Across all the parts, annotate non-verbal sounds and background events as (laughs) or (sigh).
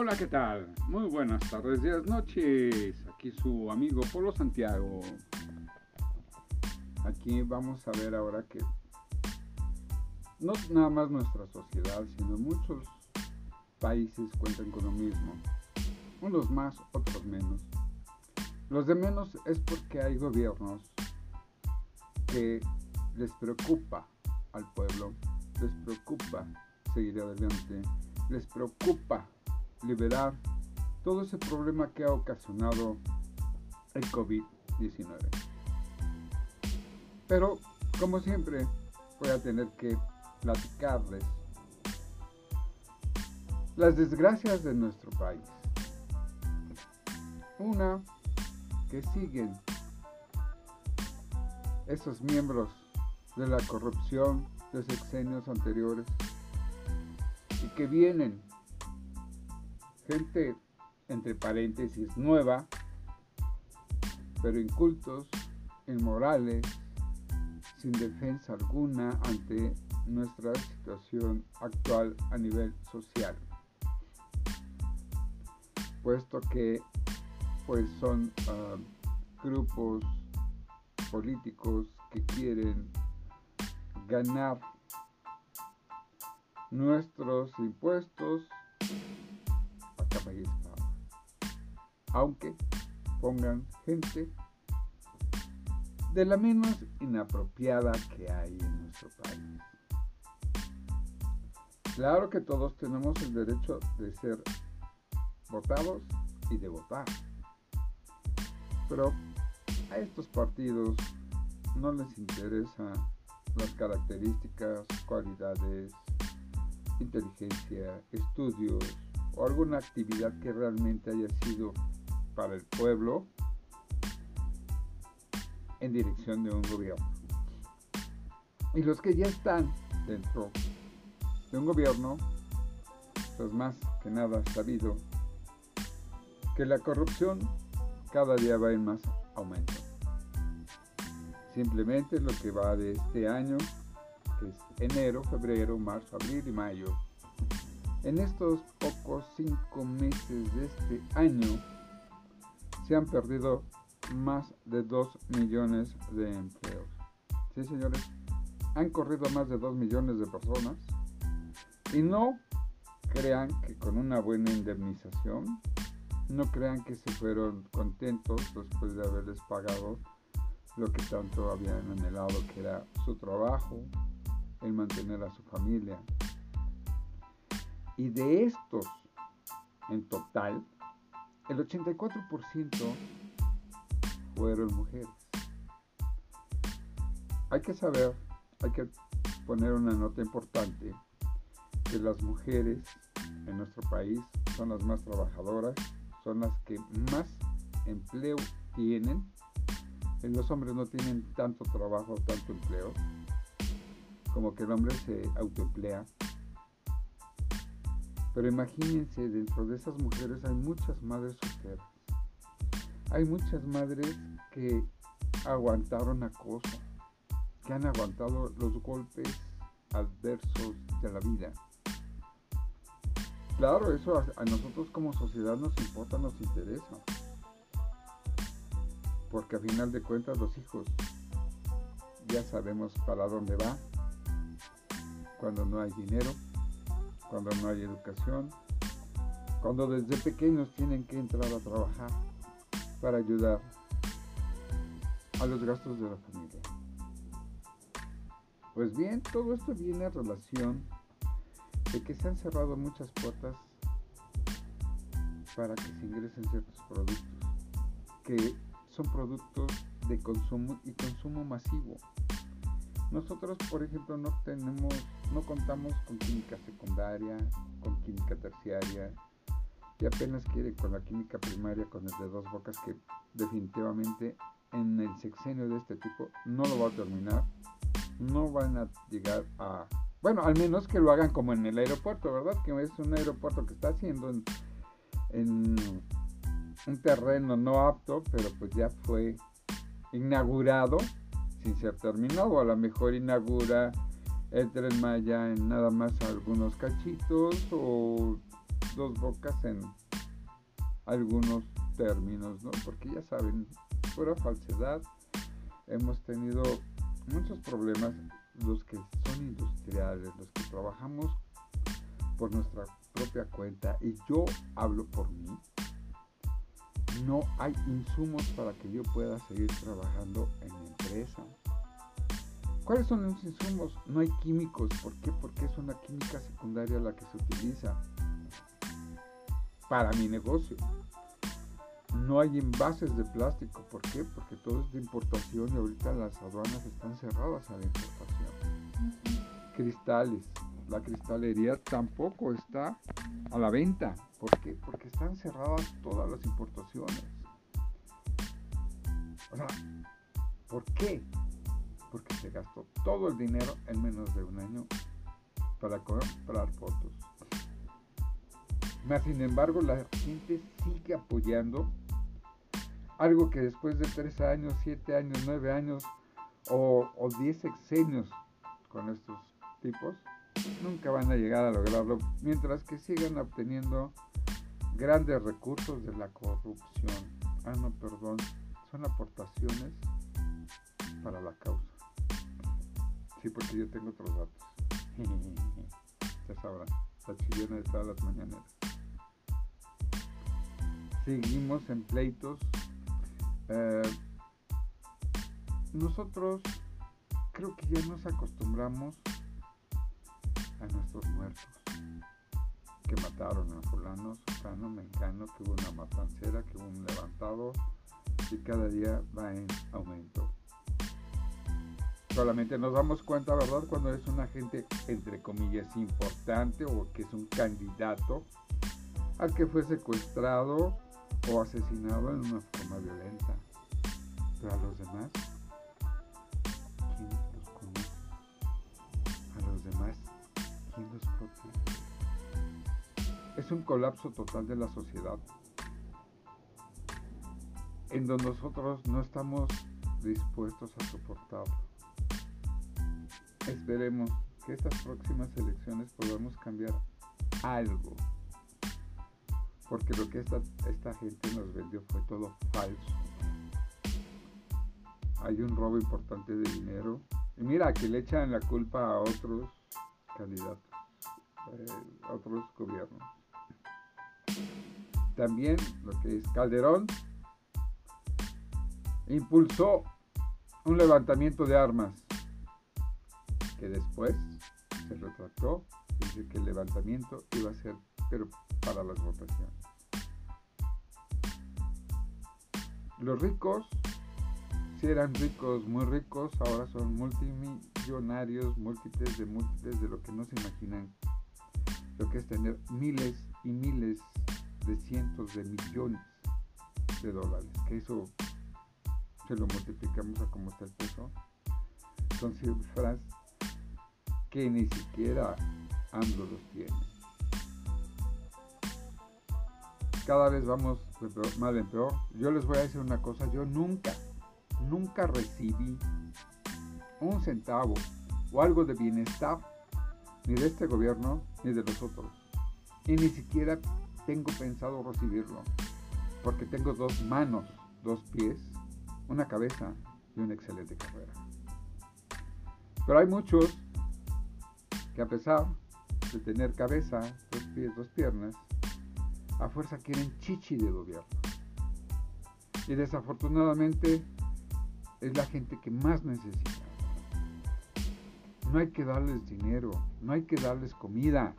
Hola, ¿qué tal? Muy buenas tardes, días, noches. Aquí su amigo Polo Santiago. Aquí vamos a ver ahora que no nada más nuestra sociedad, sino muchos países cuentan con lo mismo. Unos más, otros menos. Los de menos es porque hay gobiernos que les preocupa al pueblo, les preocupa seguir adelante, les preocupa liberar todo ese problema que ha ocasionado el COVID-19. Pero, como siempre, voy a tener que platicarles las desgracias de nuestro país. Una, que siguen esos miembros de la corrupción de sexenios anteriores y que vienen gente, entre paréntesis, nueva, pero incultos, inmorales, sin defensa alguna ante nuestra situación actual a nivel social. Puesto que pues son ah, grupos políticos que quieren ganar nuestros impuestos aunque pongan gente de la menos inapropiada que hay en nuestro país. Claro que todos tenemos el derecho de ser votados y de votar, pero a estos partidos no les interesa las características, cualidades, inteligencia, estudios, o alguna actividad que realmente haya sido para el pueblo en dirección de un gobierno. Y los que ya están dentro de un gobierno, pues más que nada sabido que la corrupción cada día va en más aumento. Simplemente lo que va de este año, que es enero, febrero, marzo, abril y mayo, en estos pocos cinco meses de este año se han perdido más de 2 millones de empleos. Sí, señores, han corrido más de 2 millones de personas y no crean que con una buena indemnización, no crean que se fueron contentos después de haberles pagado lo que tanto habían anhelado, que era su trabajo, el mantener a su familia, y de estos, en total, el 84% fueron mujeres. Hay que saber, hay que poner una nota importante, que las mujeres en nuestro país son las más trabajadoras, son las que más empleo tienen. Los hombres no tienen tanto trabajo, tanto empleo, como que el hombre se autoemplea pero imagínense, dentro de esas mujeres hay muchas madres solteras. Hay muchas madres que aguantaron acoso, que han aguantado los golpes adversos de la vida. Claro, eso a, nosotros como sociedad nos importa, nos interesa. Porque a final de cuentas los hijos ya sabemos para dónde va cuando no hay dinero cuando no hay educación, cuando desde pequeños tienen que entrar a trabajar para ayudar a los gastos de la familia. Pues bien, todo esto viene a relación de que se han cerrado muchas puertas para que se ingresen ciertos productos, que son productos de consumo y consumo masivo. Nosotros, por ejemplo, no tenemos, no contamos con química secundaria, con química terciaria, y apenas quiere con la química primaria, con el de dos bocas, que definitivamente en el sexenio de este tipo no lo va a terminar. No van a llegar a... Bueno, al menos que lo hagan como en el aeropuerto, ¿verdad? Que es un aeropuerto que está haciendo en, en un terreno no apto, pero pues ya fue inaugurado sin ser terminado. A lo mejor inaugura el tren Maya en nada más algunos cachitos o dos bocas en algunos términos, ¿no? Porque ya saben, pura falsedad. Hemos tenido muchos problemas los que son industriales, los que trabajamos por nuestra propia cuenta y yo hablo por mí. No hay insumos para que yo pueda seguir trabajando en mi empresa. ¿Cuáles son los insumos? No hay químicos. ¿Por qué? Porque es una química secundaria la que se utiliza para mi negocio. No hay envases de plástico. ¿Por qué? Porque todo es de importación y ahorita las aduanas están cerradas a la importación. Cristales. La cristalería tampoco está a la venta. ¿Por qué? Porque están cerradas todas las importaciones. O sea, ¿por qué? Porque se gastó todo el dinero en menos de un año para comprar fotos. Más sin embargo, la gente sigue apoyando algo que después de tres años, siete años, nueve años o, o diez sexenios con estos tipos, nunca van a llegar a lograrlo, mientras que sigan obteniendo grandes recursos de la corrupción. Ah, no, perdón, son aportaciones para la causa. Sí, porque yo tengo otros datos. (laughs) ya sabrán, la chilena de todas las mañaneras. Seguimos en pleitos. Eh, nosotros creo que ya nos acostumbramos a nuestros muertos que mataron a fulano, sutano, mexicano, que hubo una matancera, que hubo un levantado y cada día va en aumento. Solamente nos damos cuenta, ¿verdad?, cuando es un agente, entre comillas, importante o que es un candidato al que fue secuestrado o asesinado en una forma violenta. Pero a los demás, ¿quién los conoce? A los demás, ¿quién los protege? Es un colapso total de la sociedad en donde nosotros no estamos dispuestos a soportarlo. Esperemos que estas próximas elecciones podamos cambiar algo porque lo que esta, esta gente nos vendió fue todo falso. Hay un robo importante de dinero. Y mira, que le echan la culpa a otros candidatos, eh, otros gobiernos. También lo que es Calderón impulsó un levantamiento de armas que después se retractó dice que el levantamiento iba a ser pero para las votaciones. Los ricos, si eran ricos, muy ricos, ahora son multimillonarios, múltiples de múltiples de lo que no se imaginan. Lo que es tener miles y miles de cientos de millones de dólares. Que eso se lo multiplicamos a cómo está el peso. Son cifras que ni siquiera AMLO los tiene. cada vez vamos de mal en peor. Yo les voy a decir una cosa, yo nunca, nunca recibí un centavo o algo de bienestar ni de este gobierno ni de los otros. Y ni siquiera tengo pensado recibirlo, porque tengo dos manos, dos pies, una cabeza y una excelente carrera. Pero hay muchos que a pesar de tener cabeza, dos pies, dos piernas, a fuerza quieren chichi de gobierno. Y desafortunadamente es la gente que más necesita. No hay que darles dinero, no hay que darles comida,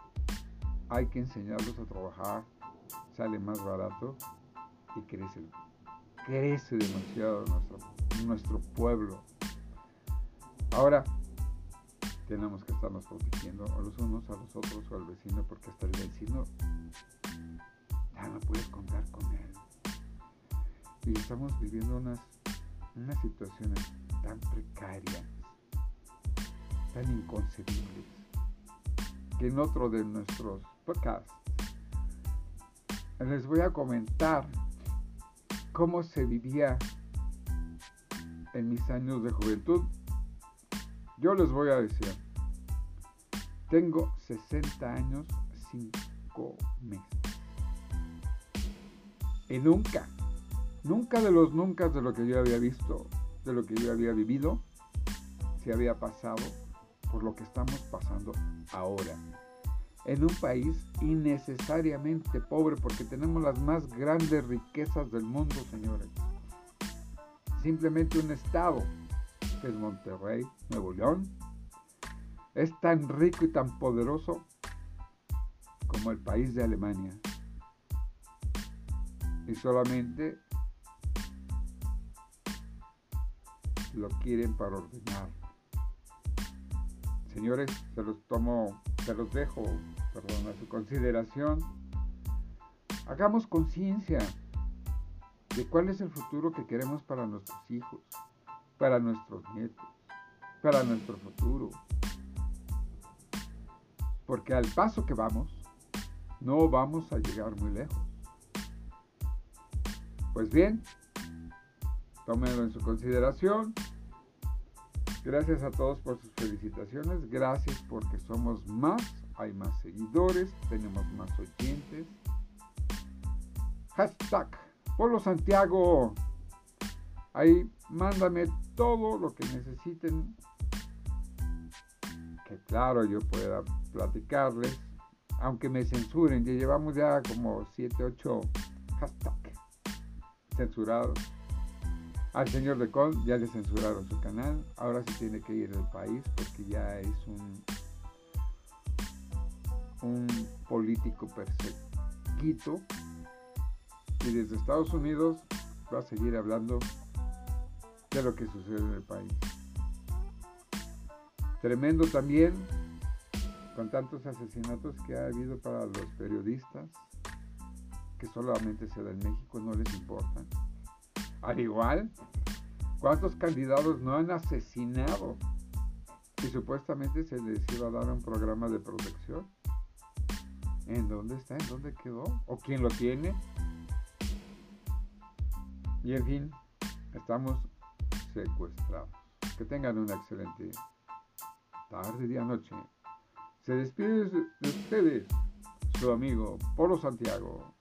hay que enseñarlos a trabajar, sale más barato y crece, crece demasiado nuestro, nuestro pueblo. Ahora, tenemos que estarnos protegiendo a los unos a los otros o al vecino, porque hasta el vecino no puedes contar con él. Y estamos viviendo unas, unas situaciones tan precarias, tan inconcebibles, que en otro de nuestros podcasts les voy a comentar cómo se vivía en mis años de juventud. Yo les voy a decir, tengo 60 años, 5 meses. Y nunca, nunca de los nunca de lo que yo había visto, de lo que yo había vivido, se había pasado por lo que estamos pasando ahora. En un país innecesariamente pobre porque tenemos las más grandes riquezas del mundo, señores. Simplemente un estado, que es Monterrey, Nuevo León, es tan rico y tan poderoso como el país de Alemania. Y solamente lo quieren para ordenar. Señores, se los tomo, se los dejo, perdón, a su consideración. Hagamos conciencia de cuál es el futuro que queremos para nuestros hijos, para nuestros nietos, para nuestro futuro. Porque al paso que vamos, no vamos a llegar muy lejos. Pues bien, tómenlo en su consideración. Gracias a todos por sus felicitaciones. Gracias porque somos más, hay más seguidores, tenemos más oyentes. Hashtag Polo Santiago. Ahí mándame todo lo que necesiten. Que claro yo pueda platicarles aunque me censuren, ya llevamos ya como 7, 8 hashtags censurados. Al señor de Con ya le censuraron su canal, ahora se tiene que ir del país porque ya es un, un político perseguido y desde Estados Unidos va a seguir hablando de lo que sucede en el país. Tremendo también con tantos asesinatos que ha habido para los periodistas, que solamente se da en México, no les importa. Al igual, ¿cuántos candidatos no han asesinado? Y supuestamente se les iba a dar un programa de protección. ¿En dónde está? ¿En dónde quedó? ¿O quién lo tiene? Y en fin, estamos secuestrados. Que tengan una excelente tarde, día, noche. Se despide de ustedes su amigo Polo Santiago.